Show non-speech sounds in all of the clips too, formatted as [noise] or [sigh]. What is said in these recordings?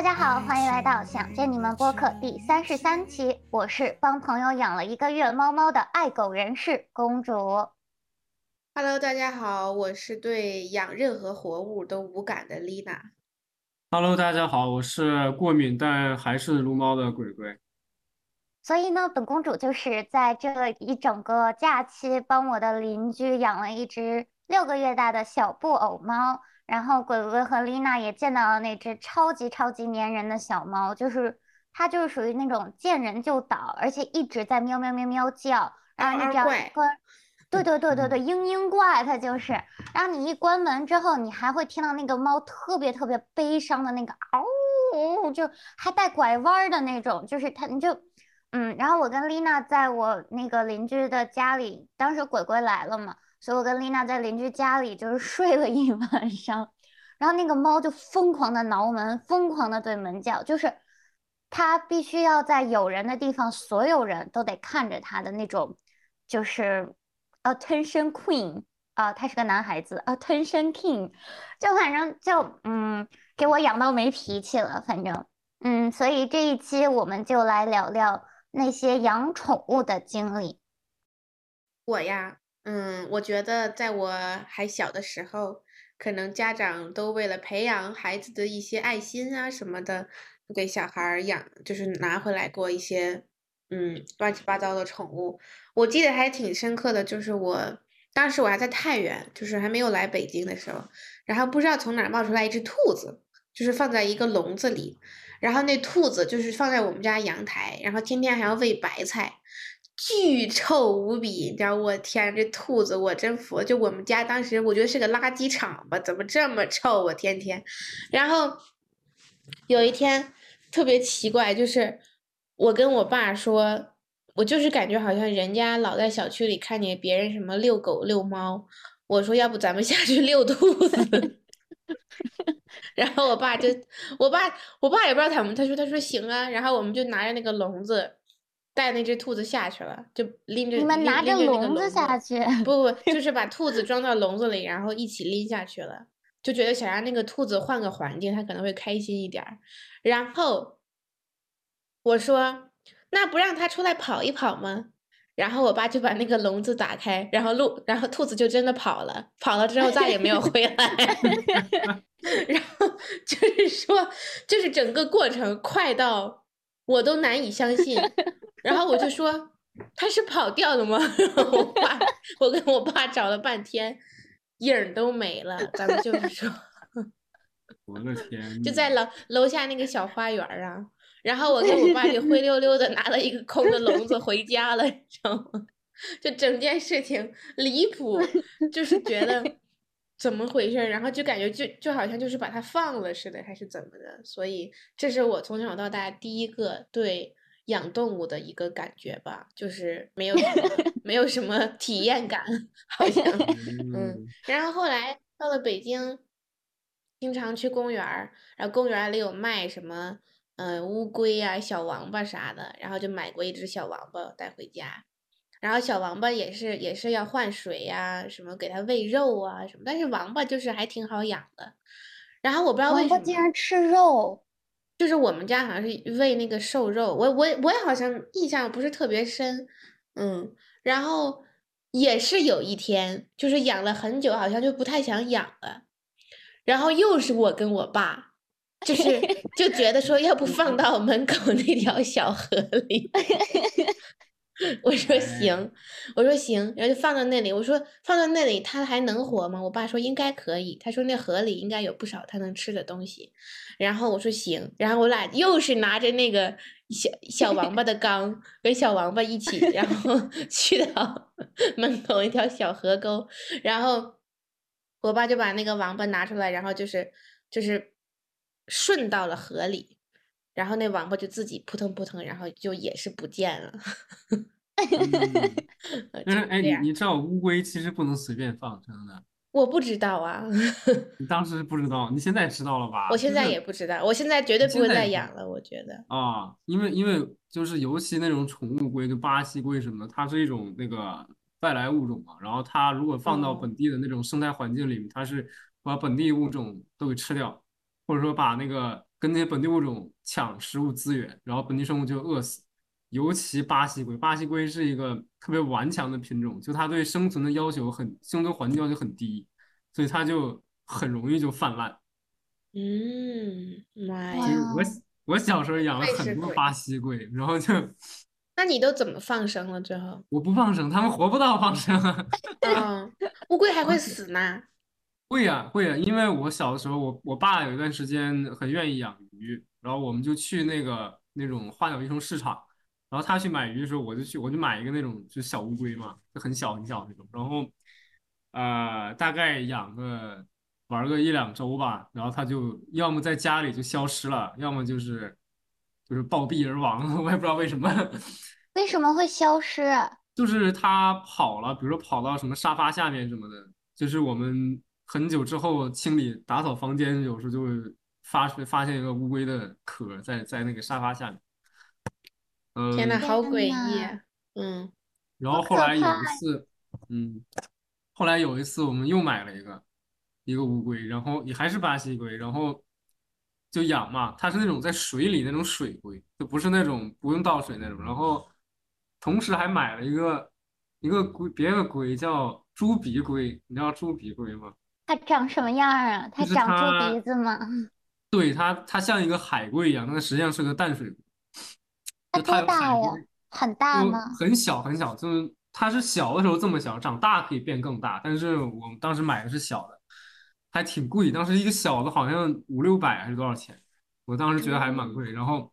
大家好，欢迎来到想见你们播客第三十三期，我是帮朋友养了一个月猫猫的爱狗人士公主。Hello，大家好，我是对养任何活物都无感的 Lina。Hello，大家好，我是过敏但还是撸猫的鬼鬼。所以呢，本公主就是在这一整个假期帮我的邻居养了一只六个月大的小布偶猫。然后鬼鬼和丽娜也见到了那只超级超级粘人的小猫，就是它就是属于那种见人就倒，而且一直在喵喵喵喵叫。然后你只要一关，对对对对对，嘤嘤怪它就是。然后你一关门之后，你还会听到那个猫特别特别悲伤的那个嗷，就还带拐弯的那种，就是它你就嗯。然后我跟丽娜在我那个邻居的家里，当时鬼鬼来了嘛。所以我跟丽娜在邻居家里就是睡了一晚上，然后那个猫就疯狂的挠门，疯狂的对门叫，就是它必须要在有人的地方，所有人都得看着它的那种，就是 attention queen 啊，他是个男孩子，attention king，就反正就嗯，给我养到没脾气了，反正嗯，所以这一期我们就来聊聊那些养宠物的经历。我呀。嗯，我觉得在我还小的时候，可能家长都为了培养孩子的一些爱心啊什么的，给小孩养，就是拿回来过一些，嗯，乱七八糟的宠物。我记得还挺深刻的，就是我当时我还在太原，就是还没有来北京的时候，然后不知道从哪冒出来一只兔子，就是放在一个笼子里，然后那兔子就是放在我们家阳台，然后天天还要喂白菜。巨臭无比，你知道？我天，这兔子我真服！就我们家当时，我觉得是个垃圾场吧？怎么这么臭？我天天。然后有一天特别奇怪，就是我跟我爸说，我就是感觉好像人家老在小区里看见别人什么遛狗遛猫，我说要不咱们下去遛兔子。[laughs] 然后我爸就，我爸我爸也不知道他们，他说他说行啊。然后我们就拿着那个笼子。带那只兔子下去了，就拎着你们拿着笼子下去？不不，就 [laughs] 是把兔子装到笼子里，然后一起拎下去了。就觉得想让那个兔子换个环境，它可能会开心一点儿。然后我说：“那不让它出来跑一跑吗？”然后我爸就把那个笼子打开，然后鹿，然后兔子就真的跑了。跑了之后再也没有回来。[laughs] 然后就是说，就是整个过程快到我都难以相信。[laughs] 然后我就说他是跑掉了吗？[laughs] 我爸，我跟我爸找了半天，影都没了。咱们就是说，[laughs] 我的天，就在楼楼下那个小花园啊。然后我跟我爸就灰溜溜的拿了一个空的笼子回家了，你知道吗？就整件事情离谱，就是觉得怎么回事？然后就感觉就就好像就是把它放了似的，还是怎么的？所以这是我从小到大第一个对。养动物的一个感觉吧，就是没有 [laughs] 没有什么体验感，好像 [laughs] 嗯。然后后来到了北京，经常去公园儿，然后公园里有卖什么嗯乌龟呀、小王八啥的，然后就买过一只小王八带回家。然后小王八也是也是要换水呀，什么给它喂肉啊什么，但是王八就是还挺好养的。然后我不知道为什么竟然吃肉。就是我们家好像是喂那个瘦肉，我我我也好像印象不是特别深，嗯，然后也是有一天，就是养了很久，好像就不太想养了，然后又是我跟我爸，就是 [laughs] 就觉得说要不放到门口那条小河里。[laughs] [laughs] 我说行，我说行，然后就放到那里。我说放到那里，它还能活吗？我爸说应该可以。他说那河里应该有不少它能吃的东西。然后我说行，然后我俩又是拿着那个小小王八的缸，跟小王八一起，然后 [laughs] 去到 [laughs] 门口一条小河沟，然后我爸就把那个王八拿出来，然后就是就是顺到了河里。然后那王八就自己扑腾扑腾，然后就也是不见了。[laughs] 但是哎，你你知道乌龟其实不能随便放，真的？我不知道啊。[laughs] 你当时不知道，你现在知道了吧？我现在也不知道，我现在绝对不会再养了。我觉得啊，因为因为就是尤其那种宠物龟，就巴西龟什么的，它是一种那个外来物种嘛。然后它如果放到本地的那种生态环境里面，它是把本地物种都给吃掉，或者说把那个。跟那些本地物种抢食物资源，然后本地生物就饿死。尤其巴西龟，巴西龟是一个特别顽强的品种，就它对生存的要求很，生存环境要求很低，所以它就很容易就泛滥。嗯，妈呀，我我小时候养了很多巴西龟，然后就 [laughs] 那你都怎么放生了最后？我不放生，它们活不到放生。[laughs] 嗯，乌龟还会死呢。会呀、会呀、因为我小的时候，我我爸有一段时间很愿意养鱼，然后我们就去那个那种花鸟鱼虫市场，然后他去买鱼的时候，我就去我就买一个那种就小乌龟嘛，就很小很小那种，然后呃大概养个玩个一两周吧，然后它就要么在家里就消失了，要么就是就是暴毙而亡，[laughs] 我也不知道为什么。[laughs] 为什么会消失啊？就是它跑了，比如说跑到什么沙发下面什么的，就是我们很久之后清理打扫房间，有时候就会发出发现一个乌龟的壳在在那个沙发下面。天呐，嗯，好诡异啊！嗯，然后后来有一次，嗯，后来有一次我们又买了一个一个乌龟，然后也还是巴西龟，然后就养嘛，它是那种在水里那种水龟，就不是那种不用倒水那种。然后同时还买了一个一个龟，别的龟叫猪鼻龟，你知道猪鼻龟吗？它长什么样啊？它长它猪鼻子吗？对，它它像一个海龟一样，但它实际上是个淡水龟，它多大呀。很大吗？很小很小，就是它是小的时候这么小，长大可以变更大。但是我们当时买的是小的，还挺贵，当时一个小的好像五六百还是多少钱，我当时觉得还蛮贵。然后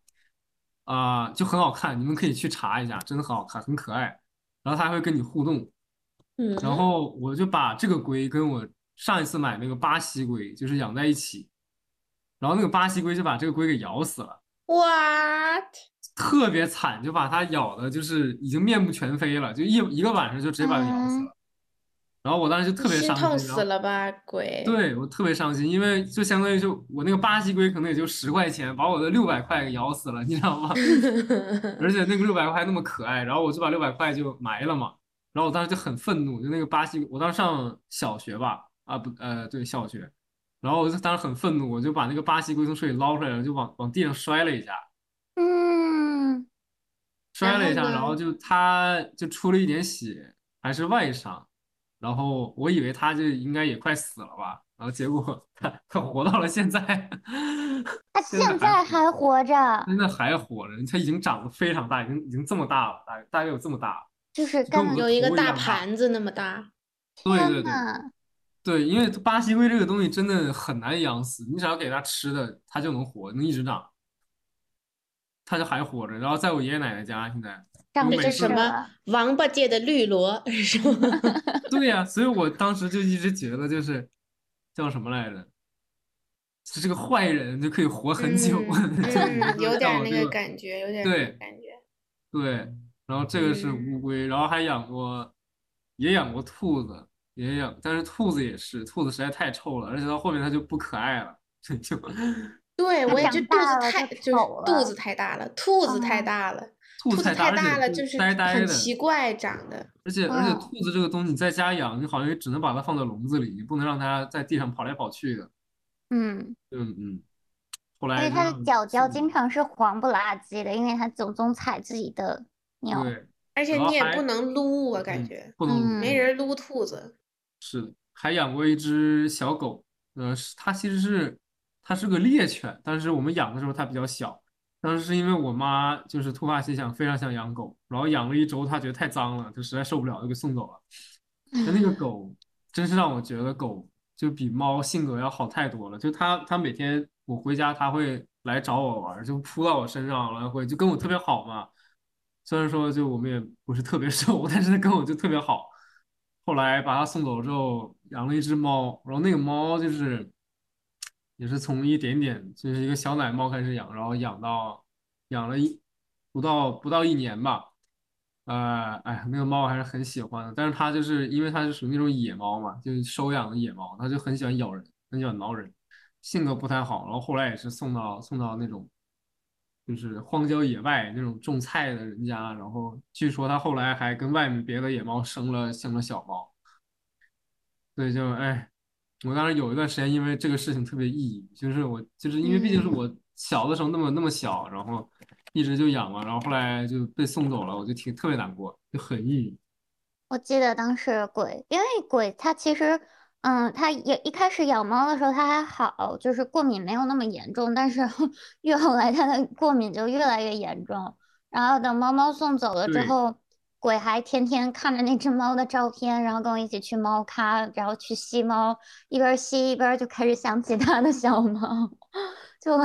啊、就很好看，你们可以去查一下，真的很好看，很可爱。然后它还会跟你互动，嗯，然后我就把这个龟跟我上一次买那个巴西龟就是养在一起，然后那个巴西龟就把这个龟给咬死了。what？特别惨，就把它咬的，就是已经面目全非了，就一一个晚上就直接把它咬死了。然后我当时就特别伤心，死了吧，鬼！对我特别伤心，因为就相当于就我那个巴西龟可能也就十块钱，把我的六百块给咬死了，你知道吗？[laughs] 而且那个六百块还那么可爱，然后我就把六百块就埋了嘛。然后我当时就很愤怒，就那个巴西，我当时上小学吧，啊不，呃对小学，然后我就当时很愤怒，我就把那个巴西龟从水里捞出来了，就往往地上摔了一下。嗯，摔了一下，然后然后就他就出了一点血，还是外伤，然后我以为他就应该也快死了吧，然后结果他他活到了现在，[laughs] 他现在还活还活着，现在还活着，他已经长得非常大，已经已经这么大了，大概大概有这么大，就是跟有一个大盘子那么大。对对对呐，对，因为巴西龟这个东西真的很难养死，你只要给它吃的，它就能活，能一直长，它就还活着，然后在我爷爷奶奶家现在。长知我每次这是什么。王八界的绿萝是吗？[laughs] [laughs] 对呀、所以我当时就一直觉得就是叫什么来着，是这个坏人就可以活很久，嗯就嗯，有点那个觉。感觉，有点那对个感觉。对，然后这个是嗯乌龟，然后还养过，也养过兔子，也养，但是兔子也是，兔子实在太臭了，而且到后面它就不可爱了，[laughs] 就对，我也就肚子太就就是肚子太大了，兔子太嗯大了，兔子兔子太大，了，就是呆呆的，很奇怪长得。而且而且嗯兔子这个东西你在家养，你好像也只能把它放在笼子里，你不能让它在地上跑来跑去的。嗯，嗯嗯，后而且来因为它的脚脚经常是黄不拉几的，因为它总总踩自己的尿。对，而且你也不能撸，我感嗯觉不能嗯没人撸兔子。是的，还养过一只小狗，呃，是它其实是它是个猎犬，但是我们养的时候它比较小。当时是因为我妈就是突发奇想，非常想养狗，然后养了一周，她觉得太脏了，就实在受不了，就给送走了。那那个狗真是让我觉得狗就比猫性格要好太多了。就它，它每天我回家，它会来找我玩，就扑到我身上来回，就跟我特别好嘛。虽然说就我们也不是特别熟，[laughs] 但是它跟我就特别好。后来把它送走之后，养了一只猫，然后那个猫就是也是从一点点就是一个小奶猫开始养，然后养到养了一不到不到一年吧。呃，哎呀，那个猫我还是很喜欢的，但是它就是因为它是属于那种野猫嘛，就是收养的野猫，它就很喜欢咬人，很喜欢挠人，性格不太好。然后后来也是送到送到那种就是荒郊野外那种种菜的人家，然后据说他后来还跟外面别的野猫生了生了小猫，所以，就哎，我当时有一段时间因为这个事情特别抑郁，就是我就是因为毕竟是我小的时候那么那么小，然后一直就养嘛，然后后来就被送走了，我就挺特别难过，就很抑郁。我记得当时鬼，因为鬼它其实，嗯，它也一开始养猫的时候它还好，就是过敏没有那么严重，但是 [laughs] 越后来它的过敏就越来越严重。然后等猫猫送走了之后，鬼还天天看着那只猫的照片，然后跟我一起去猫咖，然后去吸猫，一边吸一边就开始想起他的小猫，[laughs] 就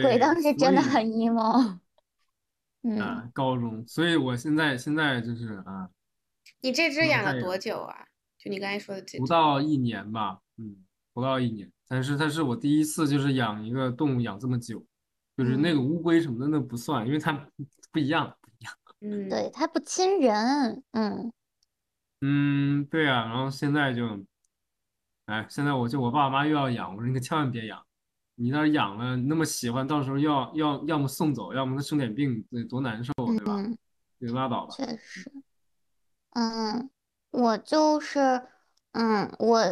鬼，当时真的很 emo，嗯。啊，高中，所以我现在现在就是啊，你这只养了多，久啊？就你刚才说的这不，到一年吧，嗯，不到一年，但是它是我第一次就是养一个动物养这么久，就是那个嗯乌龟什么的那不算，因为它不一样。嗯，对，它不亲人，嗯嗯，对啊，然后现在就，哎，现在我就我爸妈又要养，我说你可千万别养，你那儿养了那么喜欢，到时候要要要么送走，要么它生点病，得多难受，对吧？嗯，就拉倒吧。确实，嗯，我就是，嗯，我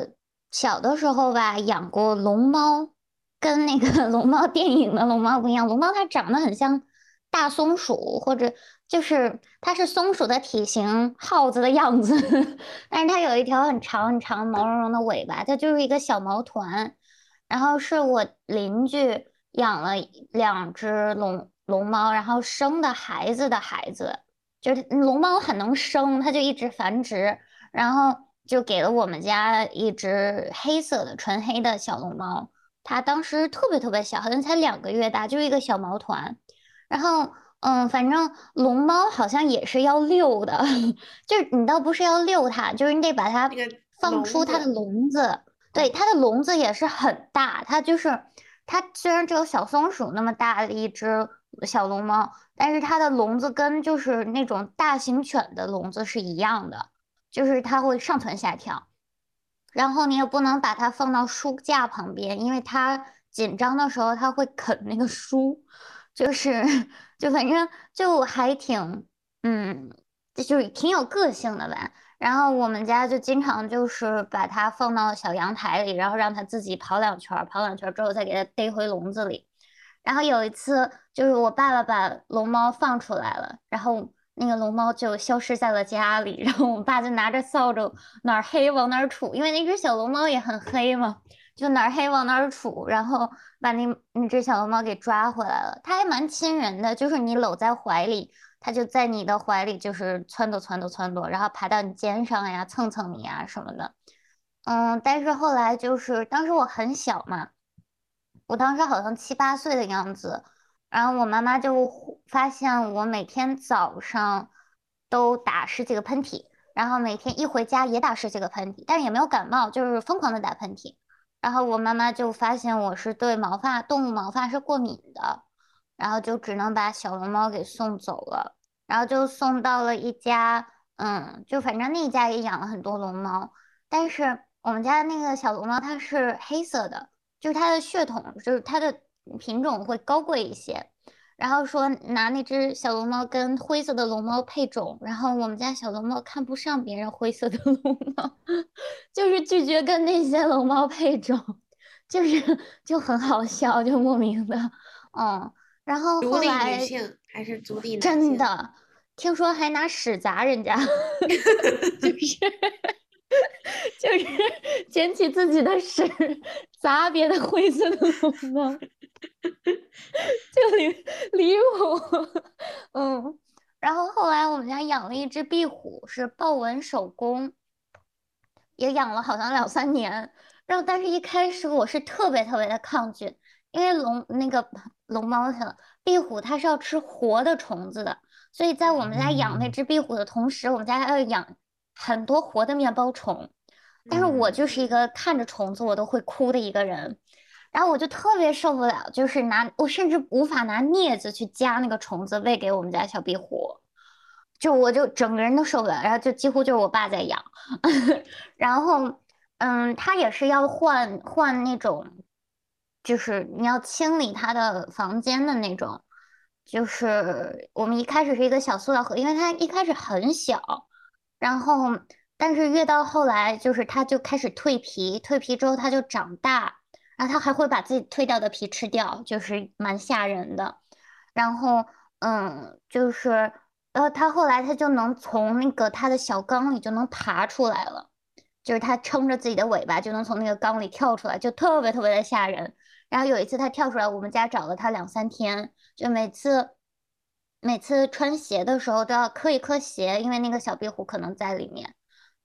小的时候吧养过龙猫，跟那个 [laughs] 龙猫电影的龙猫不一样，龙猫它长得很像大松鼠，或者就是它是松鼠的体型，耗子的样子，[laughs] 但是它有一条很长很长毛茸茸的尾巴，它就是一个小毛团。然后是我邻居养了两只龙龙猫，然后生的孩子的孩子。就是龙猫很能生，它就一直繁殖，然后就给了我们家一只黑色的纯黑的小龙猫，它当时特别特别小，好像才两个月大，就是一个小毛团。然后，嗯，反正龙猫好像也是要遛的，[laughs] 就是你倒不是要遛它，就是你得把它放出它的笼子，笼子。对，它的笼子也是很大，它就是它虽然只有小松鼠那么大的一只小龙猫。但是它的笼子跟就是那种大型犬的笼子是一样的，就是它会上蹿下跳，然后你也不能把它放到书架旁边，因为它紧张的时候它会啃那个书，就是 [laughs] 就反正就还挺嗯，就是挺有个性的吧。然后我们家就经常就是把它放到小阳台里，然后让它自己跑两圈，跑两圈之后再给它逮回笼子里。然后有一次，就是我爸爸把龙猫放出来了，然后那个龙猫就消失在了家里，然后我爸就拿着扫帚哪儿黑往哪儿杵，因为那只小龙猫也很黑嘛，就哪儿黑往哪儿杵，然后把那那只小龙猫给抓回来了。它还蛮亲人的，就是你搂在怀里，它就在你的怀里就是撺掇撺掇撺掇，然后爬到你肩上呀，蹭蹭你呀什么的。嗯，但是后来就是当时我很小嘛。我当时好像七八岁的样子，然后我妈妈就发现我每天早上都打十几个喷嚏，然后每天一回家也打十几个喷嚏，但是也没有感冒，就是疯狂的打喷嚏。然后我妈妈就发现我是对毛发、动物毛发是过敏的，然后就只能把小龙猫给送走了，然后就送到了一家，嗯，就反正那家也养了很多龙猫，但是我们家那个小龙猫它是黑色的。就是它的血统，就是它的品种会高贵一些。然后说拿那只小龙猫跟灰色的龙猫配种，然后我们家小龙猫看不上别人灰色的龙猫，[laughs] 就是拒绝跟那些龙猫配种，就是 [laughs] 就很好笑，就莫名的，嗯。然后后来还是独立男性？真的听说还拿屎砸人家，[laughs] 就是就是捡起自己的屎砸别的灰色的龙猫，[laughs] 就离离谱。[laughs] 嗯，然后后来我们家养了一只壁虎，是豹纹手工，也养了好像两三年。然后，但是一开始我是特别特别的抗拒，因为龙那个龙猫去了，壁虎它是要吃活的虫子的，所以在我们家养那嗯只壁虎的同时，我们家还要养很多活的面包虫。但是我就是一嗯，个看着虫子我都会哭的一个人，然后我就特别受不了，就是拿我甚至无法拿镊子去夹那个虫子喂给我们家小壁虎，就我就整个人都受不了，然后就几乎就是我爸在养，[laughs] 然后嗯，他也是要换换那种，就是你要清理他的房间的那种，就是我们一开始是一个小塑料盒，因为它一开始很小。然后但是越到后来，就是它就开始蜕皮，蜕皮之后它就长大，然后它还会把自己蜕掉的皮吃掉，就是蛮吓人的。然后，嗯，就是，呃，它后来它就能从那个它的小缸里就能爬出来了，就是它撑着自己的尾巴就能从那个缸里跳出来，就特别特别的吓人。然后有一次它跳出来，我们家找了它两三天，就每次每次穿鞋的时候都要磕一磕鞋，因为那个小壁虎可能在里面。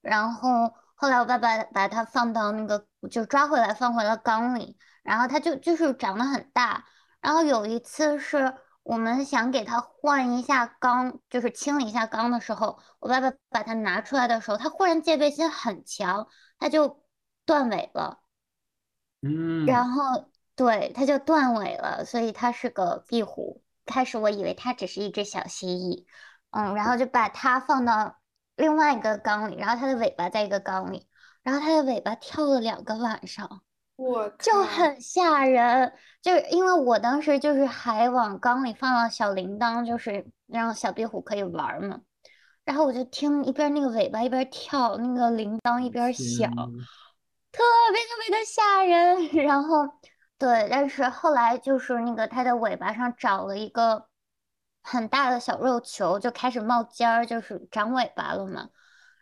然后后来我爸爸把它放到那个就抓回来放回了缸里，然后它就就是长得很大。然后有一次是我们想给它换一下缸，就是清理一下缸的时候，我爸爸把它拿出来的时候，它忽然戒备心很强，它就断尾了。嗯，然后。对，它就断尾了，所以它是个壁虎。开始我以为它只是一只小蜥蜴，嗯，然后就把它放到另外一个缸里，然后它的尾巴在一个缸里，然后它的尾巴跳了两个晚上，我就很吓人。就因为我当时就是还往缸里放了小铃铛，就是让小壁虎可以玩嘛，然后我就听一边那个尾巴一边跳，那个铃铛一边响，特别特别的吓人，[laughs] 然后。对，但是后来就是那个它的尾巴上长了一个很大的小肉球，就开始冒尖儿，就是长尾巴了嘛。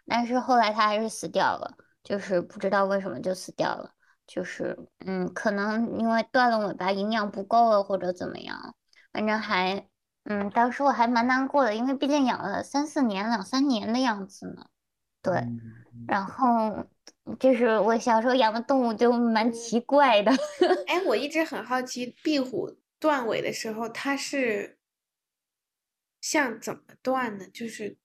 但是后来它还是死掉了，就是不知道为什么就死掉了，就是嗯，可能因为断了尾巴，营养不够了或者怎么样，反正还嗯，当时我还蛮难过的，因为毕竟养了三四年、两三年的样子呢。对，然后。就是我小时候养的动物就蛮奇怪的。[laughs] 哎，我一直很好奇，壁虎断尾的时候，它是像怎么断的？就是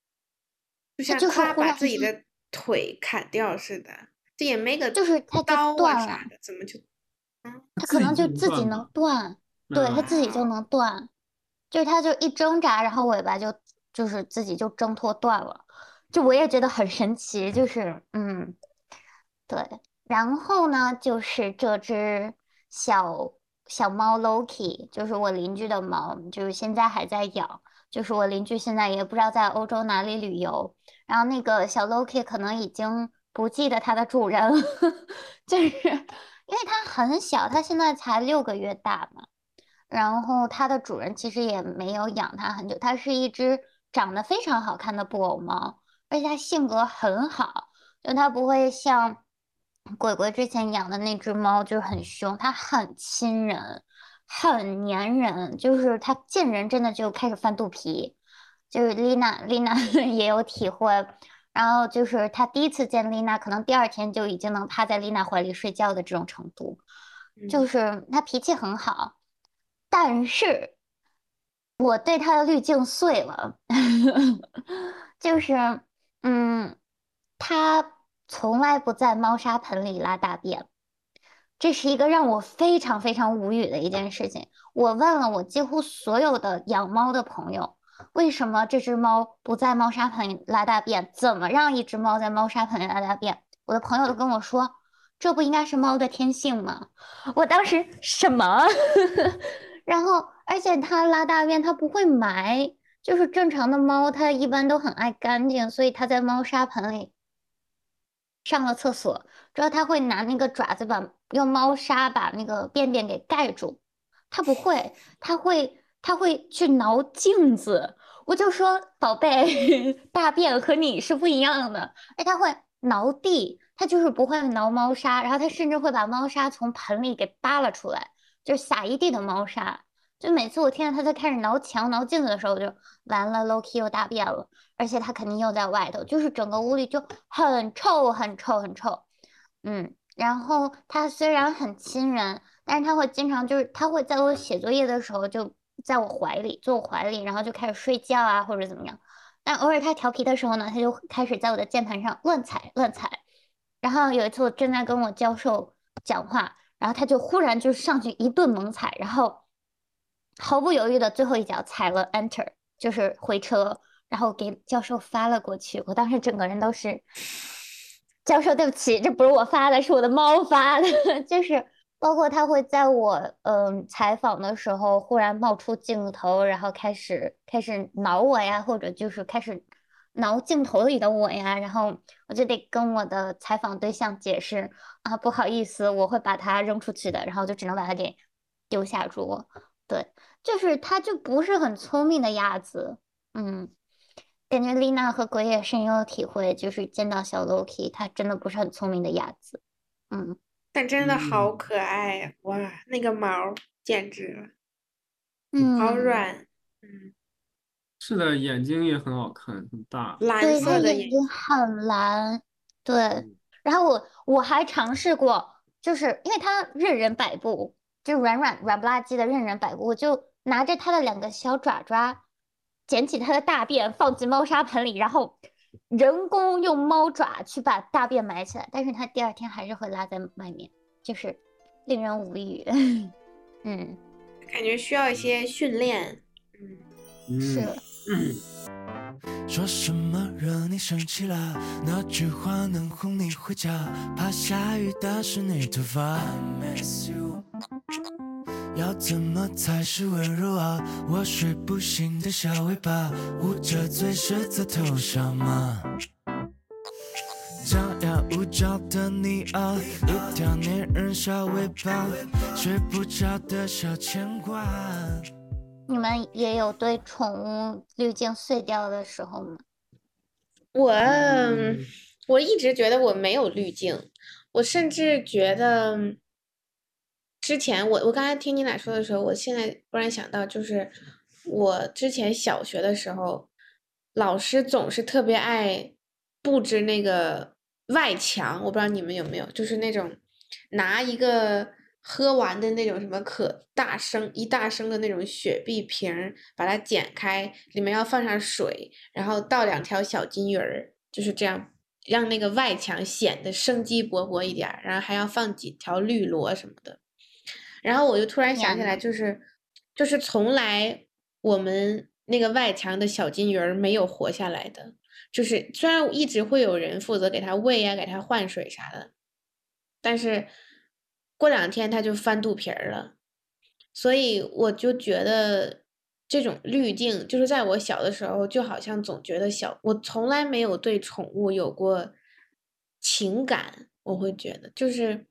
就像它把自己的腿砍掉似的，这也没个就是它刀断啥的，怎么就？它可能就自己能断，对，它自己就能断，就是它就一挣扎，然后尾巴就就是自己就挣脱断了。就我也觉得很神奇，就是嗯。对，然后呢，就是这只小小猫 Loki，就是我邻居的猫，就是现在还在养。就是我邻居现在也不知道在欧洲哪里旅游，然后那个小 Loki 可能已经不记得它的主人了，[laughs] 就是因为它很小，它现在才六个月大嘛。然后它的主人其实也没有养它很久，它是一只长得非常好看的布偶猫，而且它性格很好，就它不会像。鬼鬼之前养的那只猫就是很凶，它很亲人，很粘人，就是他见人真的就开始翻肚皮。就是丽娜，丽娜也有体会。然后就是他第一次见丽娜，可能第二天就已经能趴在丽娜怀里睡觉的这种程度。就是他脾气很好，但是我对他的滤镜碎了。[laughs] 就是嗯，他。从来不在猫砂盆里拉大便，这是一个让我非常非常无语的一件事情。我问了我几乎所有的养猫的朋友，为什么这只猫不在猫砂盆里拉大便？怎么让一只猫在猫砂盆里拉大便？我的朋友都跟我说，这不应该是猫的天性吗？我当时什么？[laughs] 然后，而且它拉大便它不会埋，就是正常的猫它一般都很爱干净，所以它在猫砂盆里。上了厕所之后，他会拿那个爪子把用猫砂把那个便便给盖住。他不会，他会他会去挠镜子。我就说宝贝，[laughs] 大便和你是不一样的。哎，他会挠地，他就是不会挠猫砂。然后他甚至会把猫砂从盆里给扒拉出来，就撒一地的猫砂。就每次我听见他在开始挠墙、挠镜子的时候，我就完了，Loki 又大便了，而且他肯定又在外头，就是整个屋里就很臭、很臭、很臭。嗯，然后他虽然很亲人，但是他会经常就是他会在我写作业的时候就在我怀里，坐我怀里，然后就开始睡觉啊或者怎么样。但偶尔他调皮的时候呢，他就开始在我的键盘上乱踩、乱踩。然后有一次我正在跟我教授讲话，然后他就忽然就上去一顿猛踩，然后。毫不犹豫的最后一脚踩了 Enter，就是回车，然后给教授发了过去。我当时整个人都是，教授对不起，这不是我发的，是我的猫发的。[laughs] 就是包括他会在我嗯采访的时候忽然冒出镜头，然后开始开始挠我呀，或者就是开始挠镜头里的我呀，然后我就得跟我的采访对象解释啊，不好意思，我会把它扔出去的，然后就只能把它给丢下桌。对，就是它就不是很聪明的鸭子，嗯，感觉丽娜和鬼也深有体会，就是见到小 Loki，它真的不是很聪明的鸭子，嗯。但真的好可爱呀！哇，那个毛简直了，嗯，好软，嗯，是的，眼睛也很好看，很大。蓝对，它色的眼眼睛很蓝，对。然后我我还尝试过，就是因为它任人摆布，就软软软不拉几的任人摆布，我就拿着它的两个小爪爪，捡起它的大便放进猫砂盆里，然后人工用猫爪去把大便埋起来，但是它第二天还是会拉在外面，就是令人无语。[laughs] 嗯，感觉需要一些训练，嗯，嗯是。说什么惹你生气了？哪句话能哄你回家？怕下雨打湿你头发。Miss you 要怎么才是温柔啊？我睡不醒的小尾巴，捂着嘴是在头上吗？张牙舞爪的你啊，一条粘人小尾巴，睡不着的小牵挂。你们也有对宠物滤镜碎掉的时候吗？我我一直觉得我没有滤镜，我甚至觉得之前我我刚才听你俩说的时候，我现在忽然想到，就是我之前小学的时候，老师总是特别爱布置那个外墙，我不知道你们有没有，就是那种拿一个喝完的那种什么可大升一大升的那种雪碧瓶，把它剪开，里面要放上水，然后倒两条小金鱼儿，就是这样让那个外墙显得生机勃勃一点，然后还要放几条绿萝什么的。然后我就突然想起来，就是就是从来我们那个外墙的小金鱼儿没有活下来的，就是虽然一直会有人负责给它喂啊，给它换水啥的，但是过两天它就翻肚皮儿了。所以我就觉得这种滤镜，就是在我小的时候，就好像总觉得小，我从来没有对宠物有过情感，我会觉得就是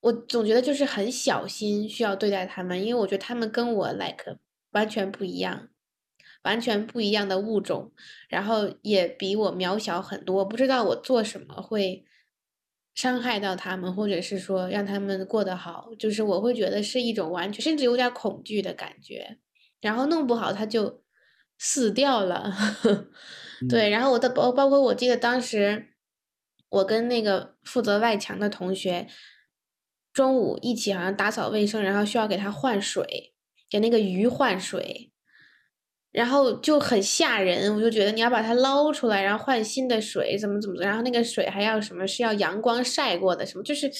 我总觉得就是很小心需要对待他们，因为我觉得他们跟我 like 完全不一样，完全不一样的物种，然后也比我渺小很多，不知道我做什么会伤害到他们，或者是说让他们过得好，就是我会觉得是一种完全甚至有点恐惧的感觉，然后弄不好他就死掉了。[laughs] 对，然后我的包包括我记得当时我跟那个负责外墙的同学中午一起好像打扫卫生，然后需要给它换水，给那个鱼换水。然后就很吓人，我就觉得你要把它捞出来，然后换新的水，怎么怎么，然后那个水还要什么是要阳光晒过的，什么就是，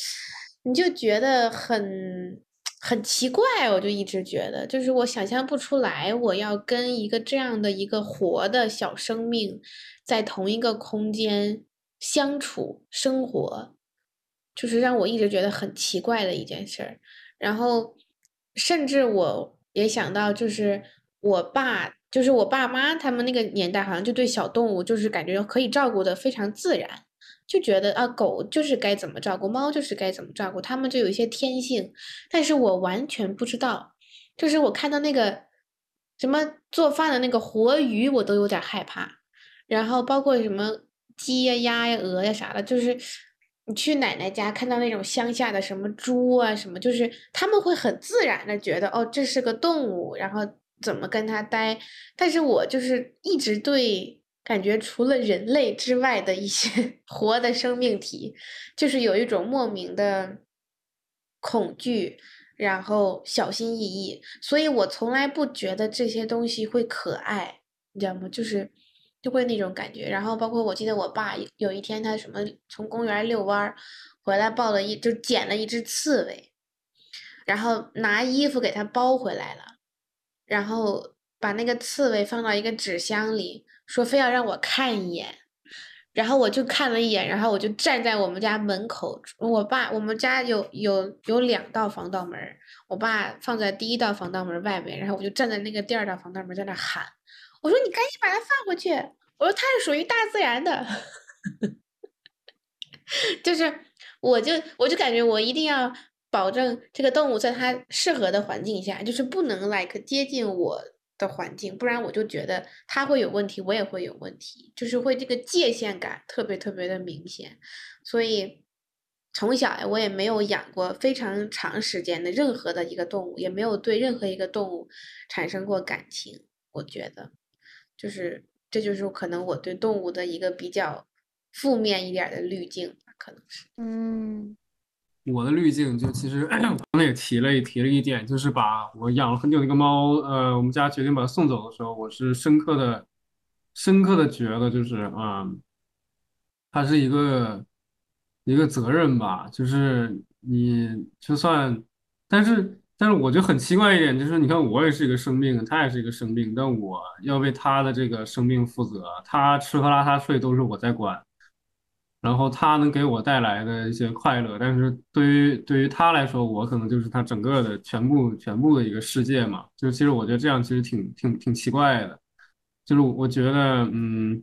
你就觉得很很奇怪，我就一直觉得，就是我想象不出来，我要跟一个这样的一个活的小生命在同一个空间相处生活，就是让我一直觉得很奇怪的一件事儿。然后，甚至我也想到，就是我爸，就是我爸妈他们那个年代，好像就对小动物就是感觉可以照顾的非常自然，就觉得啊，狗就是该怎么照顾，猫就是该怎么照顾，他们就有一些天性。但是我完全不知道，就是我看到那个什么做饭的那个活鱼，我都有点害怕。然后包括什么鸡呀、鸭呀、鹅呀啥的，就是你去奶奶家看到那种乡下的什么猪啊什么，就是他们会很自然的觉得哦，这是个动物，然后怎么跟它待。但是我就是一直对感觉除了人类之外的一些 [laughs] 活的生命体，就是有一种莫名的恐惧，然后小心翼翼，所以我从来不觉得这些东西会可爱，你知道吗？就是就会那种感觉。然后包括我记得我爸有有一天他什么从公园遛弯儿回来，抱了一就捡了一只刺猬，然后拿衣服给它包回来了，然后把那个刺猬放到一个纸箱里，说非要让我看一眼。然后我就看了一眼，然后我就站在我们家门口。我爸，我们家有有有两道防盗门，我爸放在第一道防盗门外面，然后我就站在那个第二道防盗门在那喊，我说你赶紧把它放回去，我说它是属于大自然的，[laughs] 就是我就我就感觉我一定要保证这个动物在它适合的环境下，就是不能 like 接近我的环境，不然我就觉得它会有问题，我也会有问题，就是会这个界限感特别特别的明显，所以从小呀，我也没有养过非常长时间的任何的一个动物，也没有对任何一个动物产生过感情，我觉得。就是这就是可能我对动物的一个比较负面一点的滤镜吧，可能是。嗯我的滤镜就其实 [clears throat] 我刚才也提了提了一点，就是把我养了很久的一个猫，呃，我们家决定把它送走的时候，我是深刻的、深刻的觉得就是啊、它是一个一个责任吧，就是你就算，但是但是我觉得很奇怪一点，就是你看我也是一个生病，他也是一个生病，但我要为他的这个生病负责，他吃喝拉撒睡都是我在管。然后他能给我带来的一些快乐，但是对于对于他来说，我可能就是他整个的全部全部的一个世界嘛。就其实我觉得这样其实挺挺挺奇怪的，就是我觉得嗯，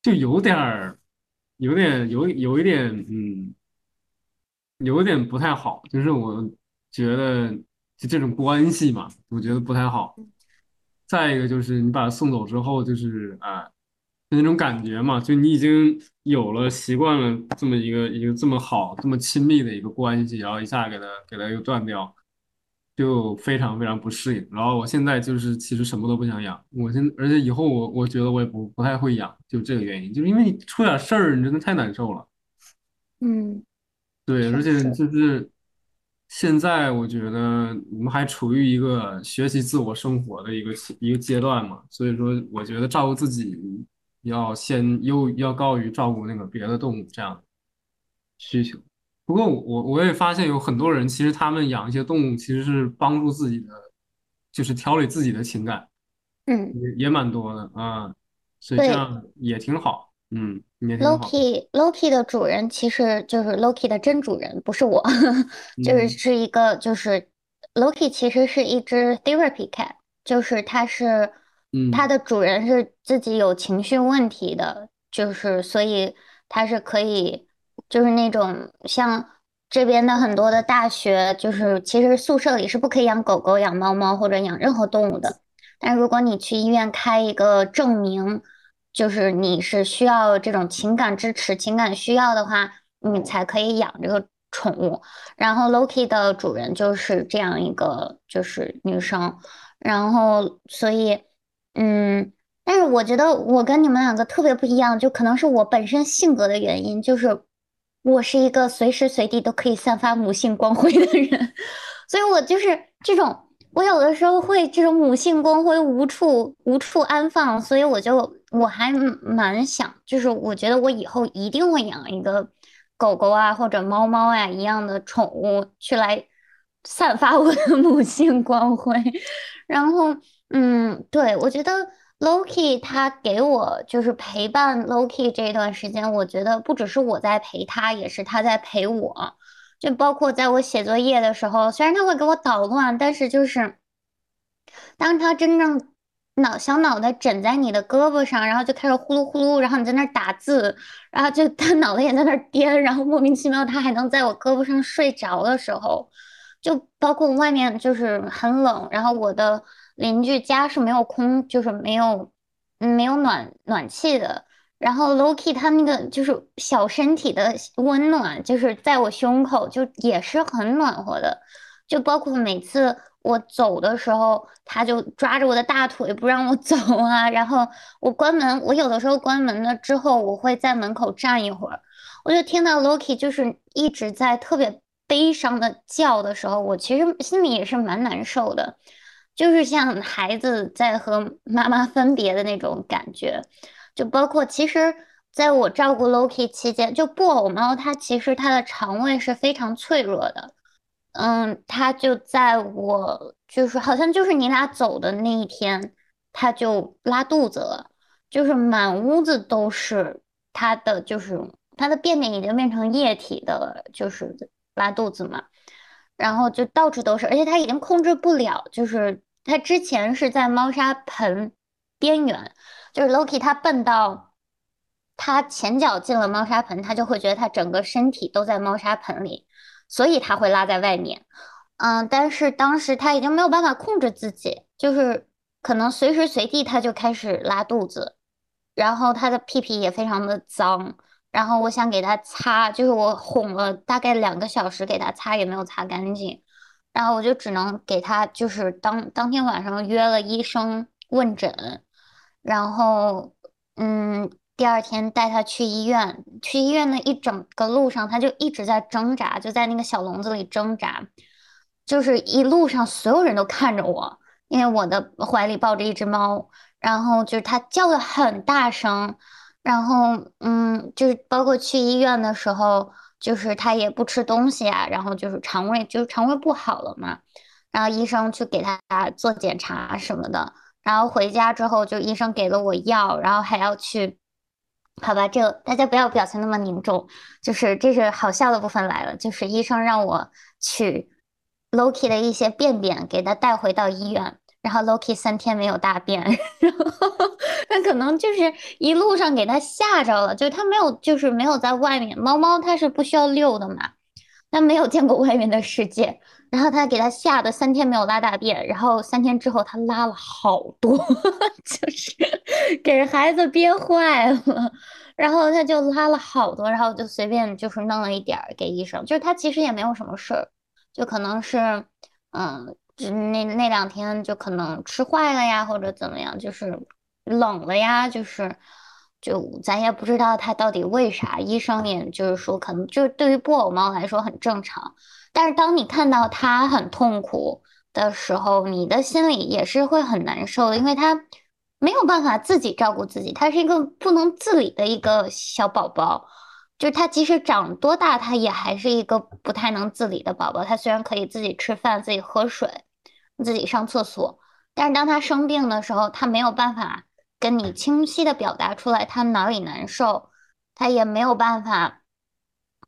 就有点儿，有点有有一点嗯，有点不太好，就是我觉得就这种关系嘛，我觉得不太好。再一个就是你把它送走之后，就是啊。就那种感觉嘛，就你已经有了习惯了这么一个一个这么好、这么亲密的一个关系，然后一下给它给它又断掉，就非常非常不适应。然后我现在就是其实什么都不想养，我现而且以后我我觉得我也不不太会养，就这个原因，就是因为你出点事儿，你真的太难受了。嗯，对，而且就是现在，我觉得我们还处于一个学习自我生活的一个一个阶段嘛，所以说，我觉得照顾自己要先优要高于照顾那个别的动物这样需求。不过我我我也发现有很多人，其实他们养一些动物，其实是帮助自己的，就是调理自己的情感，嗯。也也蛮多的啊，所以这对。样也挺好，嗯，，Loki Loki 的主人其实就是 Loki 的真主人，不是我，[laughs] 就是嗯。是一个就是 Loki 其实是一只 therapy cat，就是它是它嗯。的主人是自己有情绪问题的，就是所以它是可以就是那种像这边的很多的大学，就是其实宿舍里是不可以养狗狗、养猫猫或者养任何动物的。但如果你去医院开一个证明，就是你是需要这种情感支持、情感需要的话，你才可以养这个宠物。然后 Loki 的主人就是这样一个就是女生，然后所以嗯，但是我觉得我跟你们两个特别不一样，就可能是我本身性格的原因，就是我是一个随时随地都可以散发母性光辉的人，[laughs] 所以我就是这种。我有的时候会这种母性光辉无处无处安放，所以我就我还蛮想，就是我觉得我以后一定会养一个狗狗啊或者猫猫呀、一样的宠物，去来散发我的 [laughs] 母性光辉。然后，嗯，对，我觉得 Loki 他给我就是陪伴 Loki 这一段时间，我觉得不只是我在陪他，也是他在陪我。就包括在我写作业的时候，虽然他会给我捣乱，但是就是当他真正脑小脑袋枕在你的胳膊上，然后就开始呼噜呼噜，然后你在那儿打字，然后就他脑袋也在那儿颠，然后莫名其妙他还能在我胳膊上睡着的时候，就包括外面就是很冷，然后我的邻居家是没有空，就是没有没有暖暖气的。然后 Loki 他那个就是小身体的温暖，就是在我胸口，就也是很暖和的。就包括每次我走的时候，他就抓着我的大腿不让我走啊。然后我关门，我有的时候关门了之后，我会在门口站一会儿，我就听到 Loki 就是一直在特别悲伤的叫的时候，我其实心里也是蛮难受的，就是像孩子在和妈妈分别的那种感觉。就包括其实在我照顾 Loki 期间，就布偶猫它其实它的肠胃是非常脆弱的，嗯，它就在我就是好像就是你俩走的那一天，它就拉肚子了，就是满屋子都是它的，就是它的便便已经变成液体的了，就是拉肚子嘛，然后就到处都是，而且它已经控制不了，就是它之前是在猫砂盆。边缘。就是 Loki 他笨到，他前脚进了猫砂盆，他就会觉得他整个身体都在猫砂盆里，所以他会拉在外面。嗯，但是当时他已经没有办法控制自己，就是可能随时随地他就开始拉肚子，然后他的屁屁也非常的脏。然后我想给他擦，就是我哄了大概两个小时给他擦，也没有擦干净。然后我就只能给他，就是当当天晚上约了医生问诊，然后嗯，第二天带他去医院。去医院的一整个路上，他就一直在挣扎，就在那个小笼子里挣扎。就是一路上所有人都看着我，因为我的怀里抱着一只猫，然后就是他叫的很大声。然后，嗯，就是包括去医院的时候，就是他也不吃东西啊，然后就是肠胃就是肠胃不好了嘛，然后医生去给他做检查什么的，然后回家之后就医生给了我药，然后还要去，好吧，这大家不要表情那么凝重，就是这是好笑的部分来了，就是医生让我取 Loki 的一些便便给他带回到医院。然后 Loki 三天没有大便，然后他可能就是一路上给他吓着了，就是他没有，就是没有在外面。猫猫它是不需要遛的嘛，它没有见过外面的世界，然后他给他吓得三天没有拉大便，然后三天之后他拉了好多，[laughs] 就是给孩子憋坏了，然后他就拉了好多，然后就随便就是弄了一点儿给医生，就是他其实也没有什么事儿，就可能是嗯。那那两天就可能吃坏了呀，或者怎么样，就是冷了呀，就是就咱也不知道它到底为啥。医生也就是说，可能就是对于布偶猫来说很正常。但是当你看到他很痛苦的时候，你的心里也是会很难受的，因为他没有办法自己照顾自己，他是一个不能自理的一个小宝宝。就是他即使长多大，他也还是一个不太能自理的宝宝。他虽然可以自己吃饭、自己喝水。自己上厕所，但是当他生病的时候，他没有办法跟你清晰的表达出来他哪里难受，他也没有办法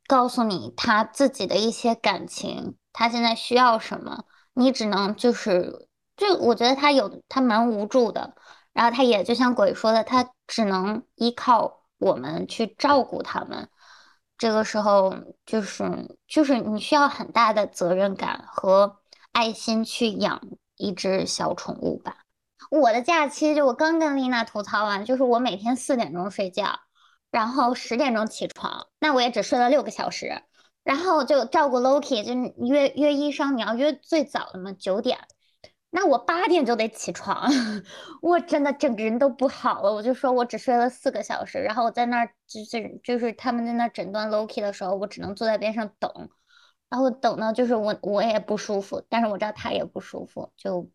告诉你他自己的一些感情，他现在需要什么，你只能就是，就我觉得他有他蛮无助的，然后他也就像鬼说的，他只能依靠我们去照顾他们，这个时候就是就是你需要很大的责任感和。爱心去养一只小宠物吧。我的假期就我刚跟丽娜吐槽完，就是我每天四点钟睡觉，然后十点钟起床，那我也只睡了六个小时，然后就照顾 Loki，就约约医生，你要约最早的嘛，九点，那我八点就得起床，[laughs] 我真的整个人都不好了。我就说我只睡了四个小时，然后我在那儿就是就是他们在那诊断 Loki 的时候，我只能坐在边上等。然后等到就是我我也不舒服，但是我知道他也不舒服，就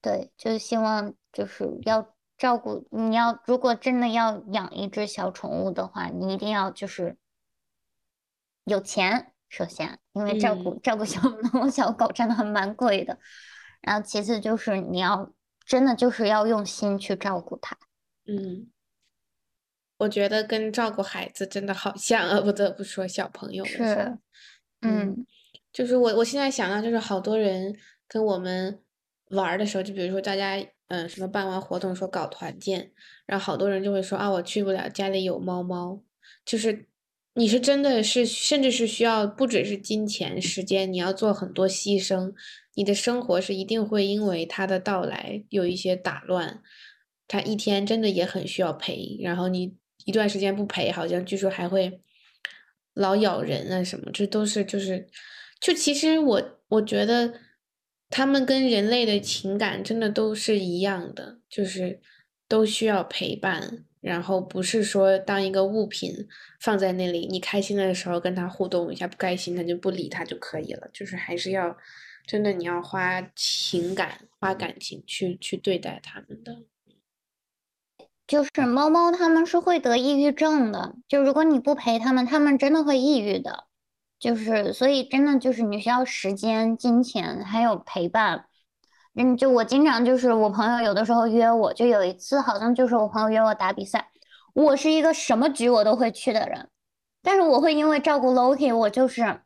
对，就希望就是要照顾你要如果真的要养一只小宠物的话，你一定要就是有钱，首先，因为照顾照顾小 [laughs] 猫小狗真的还蛮贵的，然后其次就是你要真的就是要用心去照顾它。嗯，我觉得跟照顾孩子真的好像啊，不得不说小朋友是。嗯，就是我我现在想到，就是好多人跟我们玩的时候，就比如说大家嗯什么办完活动说搞团建，然后好多人就会说啊我去不了，家里有猫猫。就是你是真的是甚至是需要不只是金钱时间，你要做很多牺牲，你的生活是一定会因为它的到来有一些打乱。它一天真的也很需要陪，然后你一段时间不陪，好像据说还会。老咬人啊什么，这都是就是，就其实我我觉得，他们跟人类的情感真的都是一样的，就是都需要陪伴，然后不是说当一个物品放在那里，你开心的时候跟他互动一下，不开心他就不理他就可以了，就是还是要真的你要花情感、花感情去去对待他们的。就是猫猫，它们是会得抑郁症的。就如果你不陪它们，它们真的会抑郁的。就是所以，真的就是你需要时间、金钱还有陪伴。嗯，就我经常就是我朋友有的时候约我，就有一次好像就是我朋友约我打比赛，我是一个什么局我都会去的人，但是我会因为照顾 Loki，我就是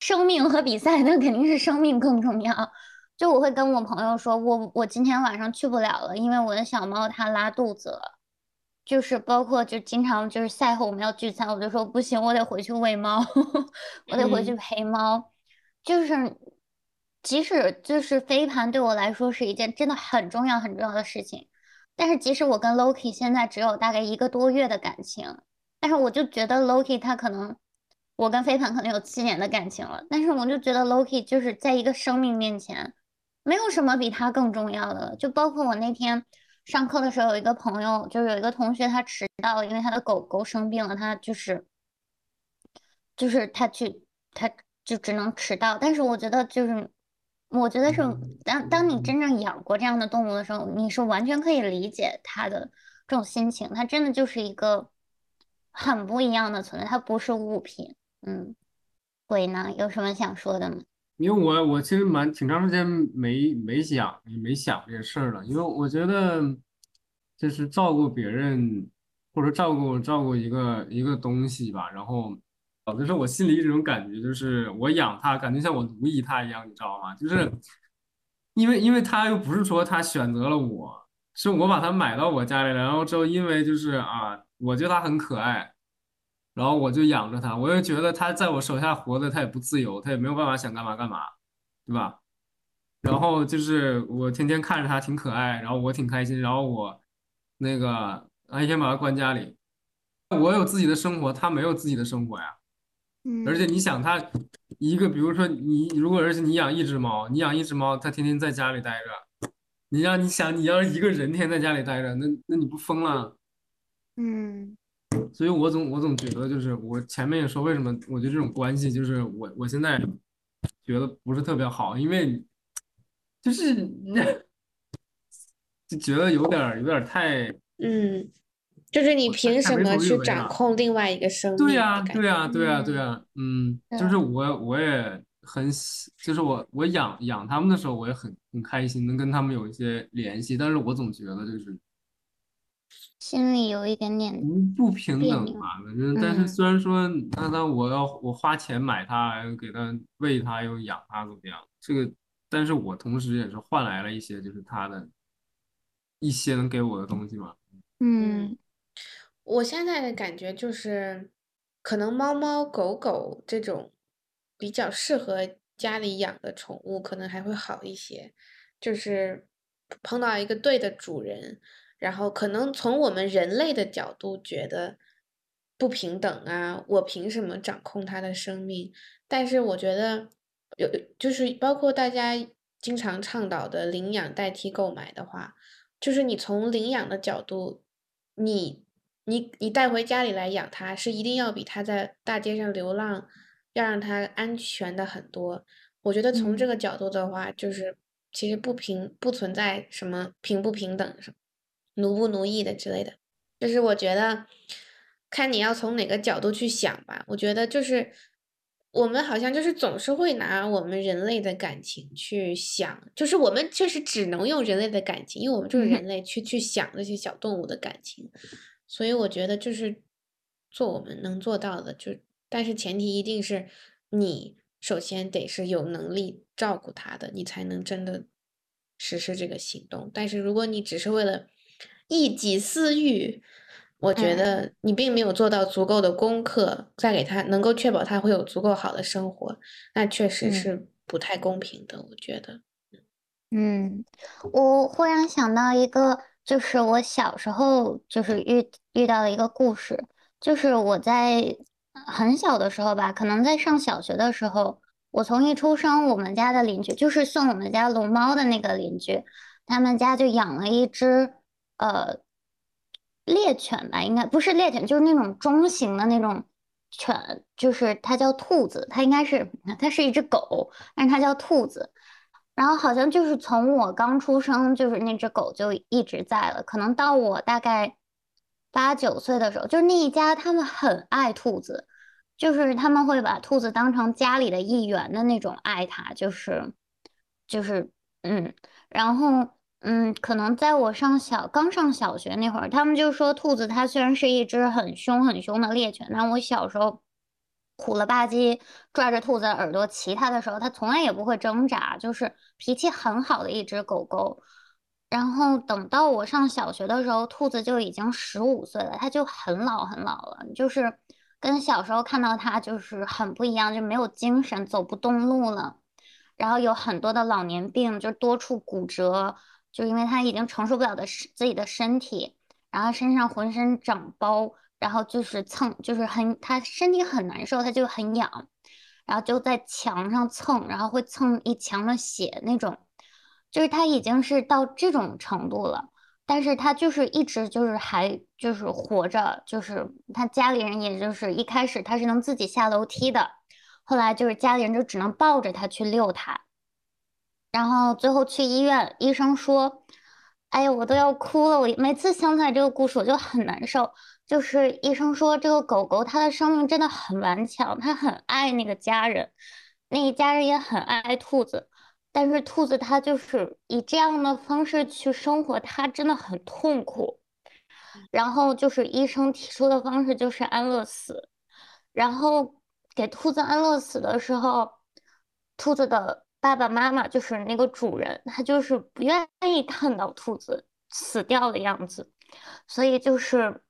生命和比赛，[laughs] 那肯定是生命更重要。就我会跟我朋友说，我我今天晚上去不了了，因为我的小猫它拉肚子了。就是包括就经常就是赛后我们要聚餐，我就说不行，我得回去喂猫，[laughs] 我得回去嗯陪猫。就是即使就是飞盘对我来说是一件真的很重要很重要的事情，但是即使我跟 Loki 现在只有大概一个多月的感情，但是我就觉得 Loki 他可能我跟飞盘可能有七年的感情了，但是我就觉得 Loki 就是在一个生命面前。没有什么比他更重要的了。就包括我那天上课的时候，有一个朋友，就是有一个同学，他迟到了，因为他的狗狗生病了，他就是就是他去，他就只能迟到。但是我觉得，就是我觉得是当当你真正养过这样的动物的时候，你是完全可以理解它的这种心情。它真的就是一个很不一样的存在，它不是物品。嗯，鬼呢，有什么想说的吗？因为我我其实蛮挺长时间没没想也没想这事儿了，因为我觉得就是照顾别人或者照顾照顾一个一个东西吧，然后有的时候我心里一种感觉就是我养它，感觉像我奴役它一样，你知道吗？就是因为因为它又不是说它选择了我，是我把它买到我家里来，然后之后因为就是啊，我觉得它很可爱。然后我就养着它，我又觉得它在我手下活的，它也不自由，它也没有办法想干嘛干嘛，对吧？然后就是我天天看着它挺可爱，然后我挺开心，然后我那个啊一天把它关家里，我有自己的生活，它没有自己的生活呀。嗯而且你想，它一个，比如说你如果而且你养一只猫，你养一只猫，它天天在家里待着，你让你想，你要是一个人天天在家里待着，那那你不疯了？嗯所以我总我总觉得就是我前面也说为什么我觉得这种关系就是我我现在觉得不是特别好，因为就是 [laughs] 就觉得有点儿有点儿太嗯，就是你凭什么去掌控另外一个生命对呀对呀对呀对嗯呀，嗯，就是我我也很喜就是我我养养他们的时候我也很很开心，能跟他们有一些联系，但是我总觉得就是心里有一点点不不平等吧，反正但是嗯虽然说，那那我要我花钱买它，又给它喂它，又养它，怎么样？这个，但是我同时也是换来了一些，就是它的一些能给我的东西嘛。嗯我现在的感觉就是，可能猫猫狗狗这种比较适合家里养的宠物，可能还会好一些。就是碰到一个对的主人，然后可能从我们人类的角度觉得不平等啊，我凭什么掌控它的生命？但是我觉得有，就是包括大家经常倡导的领养代替购买的话，就是你从领养的角度，你你你带回家里来养它，是一定要比它在大街上流浪要让它安全的很多。我觉得从这嗯个角度的话，就是其实不平不存在什么平不平等、什么奴不奴役的之类的，就是我觉得看你要从哪个角度去想吧。我觉得就是我们好像就是总是会拿我们人类的感情去想，就是我们确实只能用人类的感情，因为我们就是人类去去想这些小动物的感情，所以我觉得就是做我们能做到的，就但是前提一定是你首先得是有能力照顾它的，你才能真的实施这个行动。但是如果你只是为了一己私欲，我觉嗯得你并没有做到足够的功课，再给他能够确保他会有足够好的生活，那确实嗯是不太公平的，我觉得。嗯，我忽然想到一个，就是我小时候就是遇遇到的一个故事，就是我在很小的时候吧，可能在上小学的时候，我从一出生，我们家的邻居就是送我们家龙猫的那个邻居，他们家就养了一只呃猎犬吧，应该不是猎犬，就是那种中型的那种犬，就是它叫兔子，它应该是它是一只狗，但是它叫兔子。然后好像就是从我刚出生，就是那只狗就一直在了。可能到我大概八九岁的时候，就是那一家他们很爱兔子，就是他们会把兔子当成家里的一员的那种爱它，就是就是嗯，然后嗯，可能在我上小刚上小学那会儿，他们就说兔子它虽然是一只很凶很凶的猎犬，但我小时候虎了吧唧抓着兔子耳朵骑它的时候，它从来也不会挣扎，就是脾气很好的一只狗狗。然后等到我上小学的时候，兔子就已经十五岁了，它就很老很老了，就是跟小时候看到它就是很不一样，就没有精神，走不动路了，然后有很多的老年病，就多处骨折，就因为他已经承受不了的是自己的身体，然后身上浑身长包，然后就是蹭，就是很他身体很难受，他就很痒，然后就在墙上蹭，然后会蹭一墙的血那种。就是他已经是到这种程度了，但是他就是一直就是还就是活着，就是他家里人也就是一开始他是能自己下楼梯的，后来就是家里人就只能抱着他去遛他，然后最后去医院，医生说，哎呀，我都要哭了，我每次想起来这个故事我就很难受，就是医生说这个狗狗它的生命真的很顽强，它很爱那个家人，那一家人也很爱兔子。但是兔子它就是以这样的方式去生活，它真的很痛苦。然后就是医生提出的方式就是安乐死。然后给兔子安乐死的时候，兔子的爸爸妈妈就是那个主人，他就是不愿意看到兔子死掉的样子，所以就是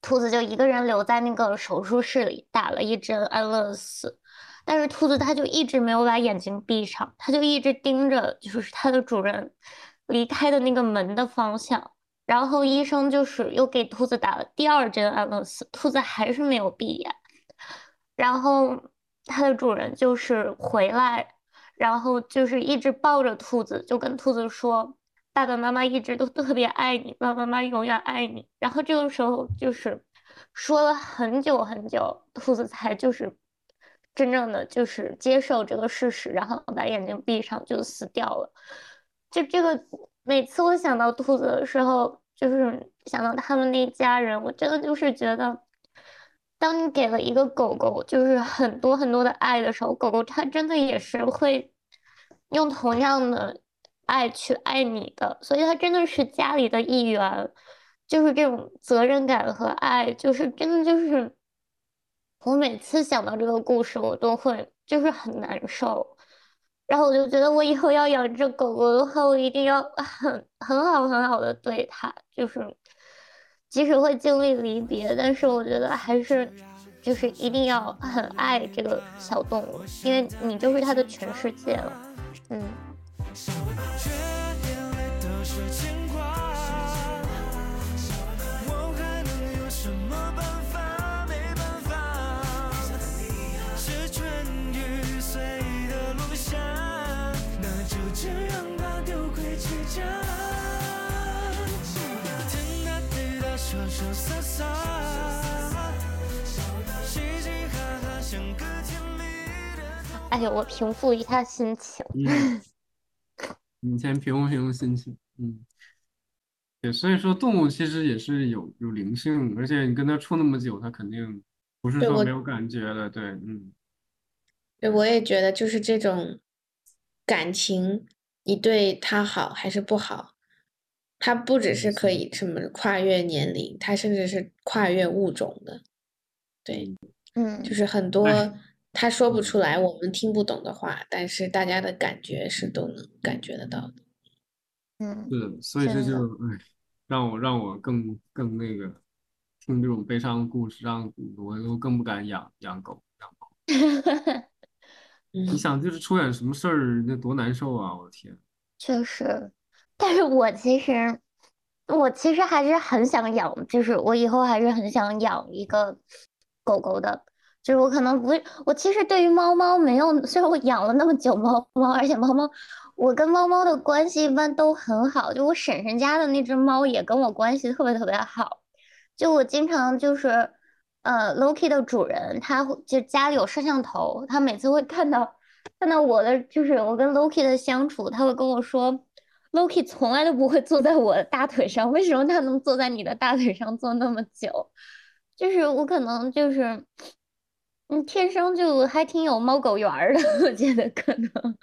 兔子就一个人留在那个手术室里打了一针安乐死。但是兔子它就一直没有把眼睛闭上，它就一直盯着，就是它的主人离开的那个门的方向。然后医生就是又给兔子打了第二针安乐死，兔子还是没有闭眼。然后它的主人就是回来，然后就是一直抱着兔子，就跟兔子说：“爸爸妈妈一直都特别爱你，爸爸妈妈永远爱你。”然后这个时候就是说了很久很久，兔子才就是。真正的就是接受这个事实，然后把眼睛闭上就死掉了。就这个，每次我想到兔子的时候，就是想到他们那一家人，我真的就是觉得，当你给了一个狗狗就是很多很多的爱的时候，狗狗它真的也是会用同样的爱去爱你的，所以它真的是家里的一员，就是这种责任感和爱，就是真的就是。我每次想到这个故事，我都会就是很难受，然后我就觉得我以后要养只狗狗的话，我一定要很很好很好的对它，就是即使会经历离别，但是我觉得还是就是一定要很爱这个小动物，因为你就是它的全世界了，嗯。哎呦，我平复一下心情。你先平复平复心情。嗯，对，所以说动物其实也是有有灵性，而且你跟它处那么久，它肯定不是说没有感觉的。对，嗯，对，我也觉得就是这种感情，你对它好还是不好？它不只是可以什么跨越年龄，它甚至是跨越物种的，对，嗯，就是很多他说不出来，我们听不懂的话，但是大家的感觉是都能感觉得到的，嗯，是，所以这就哎，让我让我更更那个听这种悲伤的故事，让我都更不敢养养狗养狗。[laughs] 你想，就是出点什么事儿，那多难受啊！我的天，确实。但是我其实，我其实还是很想养，就是我以后还是很想养一个狗狗的。就是我可能不，我其实对于猫猫没有，虽然我养了那么久猫猫，而且猫猫，我跟猫猫的关系一般都很好。就我婶婶家的那只猫也跟我关系特别特别好。就我经常就是，呃，Loki 的主人，他就家里有摄像头，他每次会看到看到我的，就是我跟 Loki 的相处，他会跟我说。Loki 从来都不会坐在我的大腿上，为什么他能坐在你的大腿上坐那么久？就是我可能就是，嗯，天生就还挺有猫狗缘的，[laughs] 我觉得可能，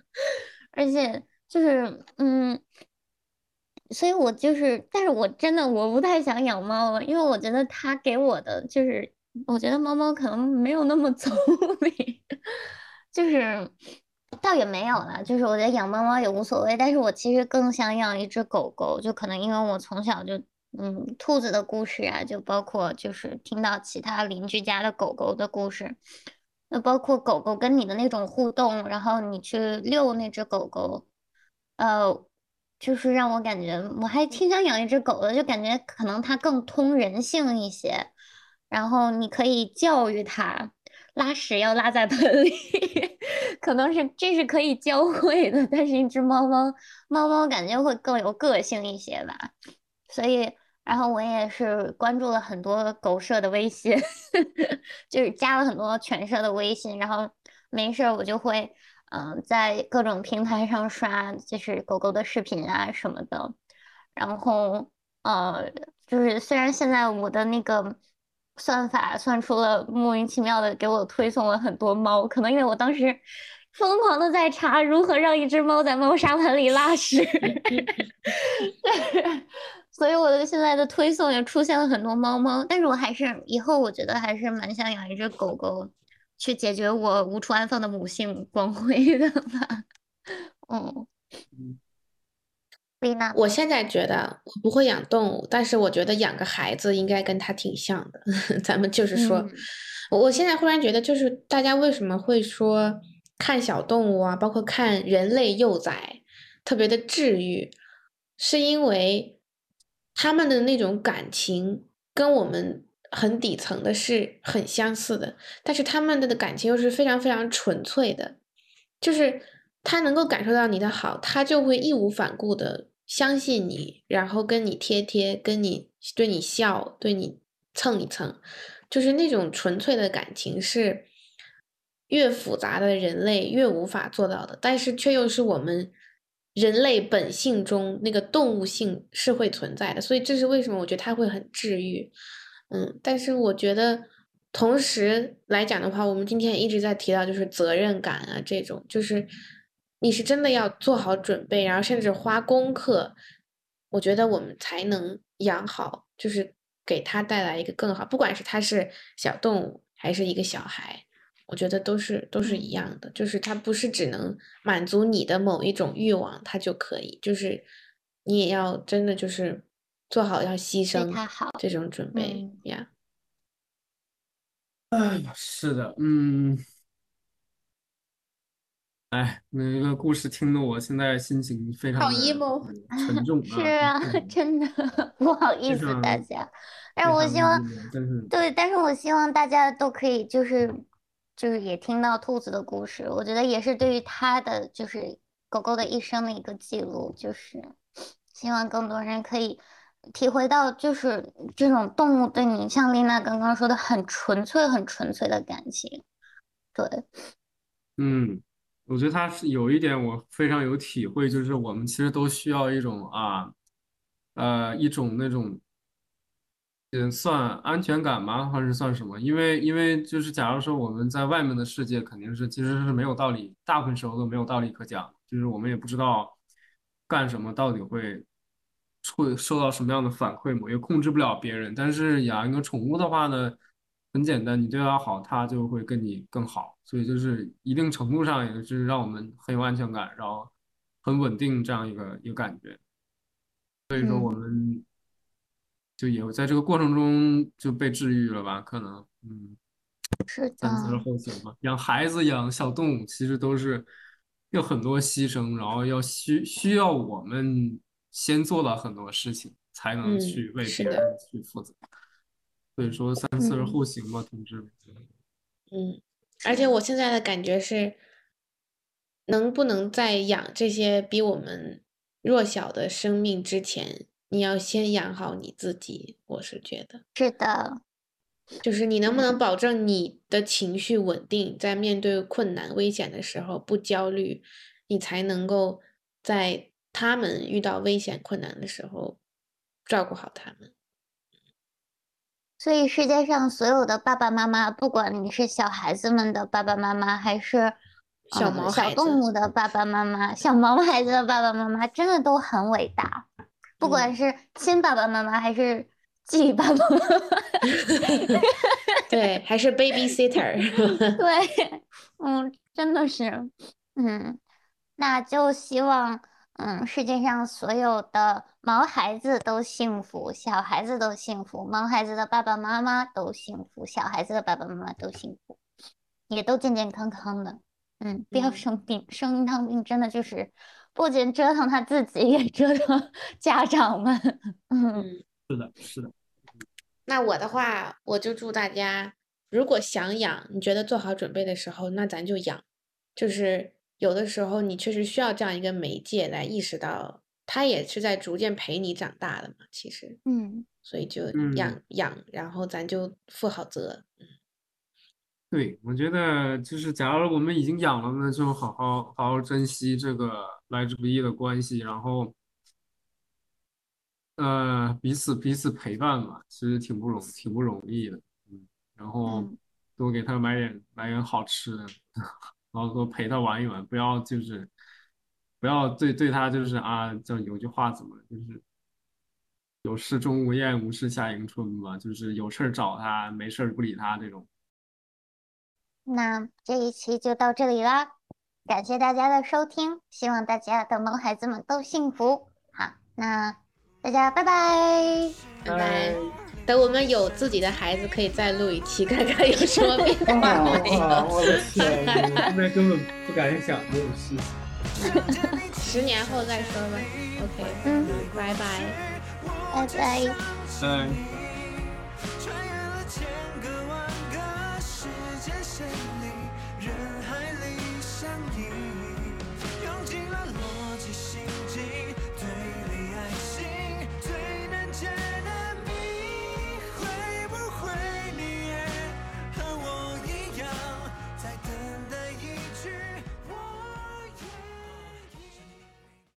而且就是嗯，所以我就是，但是我真的我不太想养猫了，因为我觉得它给我的就是我觉得猫猫可能没有那么聪明，[laughs] 就是倒也没有啦，就是我觉得养猫猫也无所谓，但是我其实更想养一只狗狗，就可能因为我从小就嗯兔子的故事啊，就包括就是听到其他邻居家的狗狗的故事，那包括狗狗跟你的那种互动，然后你去遛那只狗狗，呃。就是让我感觉我还挺想养一只狗的，就感觉可能它更通人性一些，然后你可以教育它，拉屎要拉在盆里，[laughs] 可能是这是可以教会的，但是一只猫猫，猫猫感觉会更有个性一些吧，所以，然后我也是关注了很多狗舍的微信，[laughs] 就是加了很多犬舍的微信，然后没事我就会。嗯，在各种平台上刷就是狗狗的视频啊什么的，然后呃，就是虽然现在我的那个算法算出了莫名其妙的给我推送了很多猫，可能因为我当时疯狂的在查如何让一只猫在猫砂盆里拉屎，[laughs] 所以我的现在的推送也出现了很多猫猫，但是我还是以后我觉得还是蛮想养一只狗狗。去解决我无处安放的母性光辉的吧，[laughs] 嗯，丽娜，我现在觉得我不会养动物，但是我觉得养个孩子应该跟他挺像的。[laughs] 咱们就是说，我现在忽然觉得，就是大家为什么会说看小动物啊，包括看人类幼崽，特别的治愈，是因为他们的那种感情跟我们。很底层的是很相似的，但是他们的感情又是非常非常纯粹的，就是他能够感受到你的好，他就会义无反顾的相信你，然后跟你贴贴，跟你对你笑，对你蹭一蹭，就是那种纯粹的感情是越复杂的人类越无法做到的，但是却又是我们人类本性中那个动物性是会存在的，所以这是为什么我觉得它会很治愈。嗯，但是我觉得，同时来讲的话，我们今天一直在提到，就是责任感啊，这种就是你是真的要做好准备，然后甚至花功课，我觉得我们才能养好，就是给他带来一个更好，不管是他是小动物还是一个小孩，我觉得都是都是一样的，就是他不是只能满足你的某一种欲望，他就可以，就是你也要真的就是。做好要牺牲这种准备呀。哎，是的，嗯，哎，那个故事听得我现在心情非常好 emo，沉重 [laughs] 是啊，真的不好意思大家。但是我希望，对，但是我希望大家都可以，就是就是也听到兔子的故事，我觉得也是对于他的就是狗狗的一生的一个记录，就是希望更多人可以。体会到就是这种动物对你，像丽娜刚刚说的，很纯粹、很纯粹的感情。对，嗯，我觉得他是有一点我非常有体会，就是我们其实都需要一种啊，呃，一种那种，嗯，算安全感吗？还是算什么？因为因为就是假如说我们在外面的世界，肯定是其实是没有道理，大部分时候都没有道理可讲，就是我们也不知道干什么到底会。会受到什么样的反馈嘛？也控制不了别人。但是养一个宠物的话呢，很简单，你对它好，它就会跟你更好。所以就是一定程度上，也是让我们很有安全感，然后很稳定这样一个一个感觉。所以说我们就也在这个过程中就被治愈了吧？可能，嗯，是三思而后行嘛。养孩子、养小动物，其实都是有很多牺牲，然后要需需要我们。先做了很多事情，才能去为别人去负责。所以说三思而后行嘛，同志们。嗯，而且我现在的感觉是，能不能在养这些比我们弱小的生命之前，你要先养好你自己。我是觉得是的，就是你能不能保证你的情绪稳定，在面对困难危险的时候不焦虑，你才能够在。他们遇到危险困难的时候，照顾好他们。所以世界上所有的爸爸妈妈，不管你是小孩子们的爸爸妈妈，还是小毛小动物的爸爸妈妈，小毛孩子的爸爸妈妈，真的都很伟大。不管是亲爸爸妈妈还是继爸爸妈妈，[laughs] 对，还是 babysitter。[laughs] 对，嗯，真的是，嗯，那就希望，嗯，世界上所有的毛孩子都幸福，小孩子都幸福，毛孩子的爸爸妈妈都幸福，小孩子的爸爸妈妈都幸福，也都健健康康的，嗯，不要嗯。生病，生一趟病真的就是不仅折腾他自己，也折腾 [laughs] 家长们，嗯嗯，是的，是的，那我的话，我就祝大家，如果想养，你觉得做好准备的时候，那咱就养。就是有的时候你确实需要这样一个媒介来意识到，他也是在逐渐陪你长大的嘛。其实，嗯所以就嗯养养，然后咱就负好责。对，我觉得就是，假如我们已经养了呢，就好好好好珍惜这个来之不易的关系，然后，呃，彼此彼此陪伴嘛，其实挺不容挺不容易的，嗯，然后嗯多给他买点买点好吃的，然后多陪他玩一玩，不要就是不要对对他就是啊，叫有句话怎么就是有事钟无艳，无事夏迎春嘛，就是有事儿找他，没事儿不理他这种。那这一期就到这里啦，感谢大家的收听，希望大家的萌孩子们都幸福。好，那大家拜拜。拜拜。等我们有自己的孩子，可以再录一期，看看有什么变化没有。我的天，[laughs] 现在根本不敢想这种事情。十年后再说吧。OK，嗯，拜拜。拜拜。哎。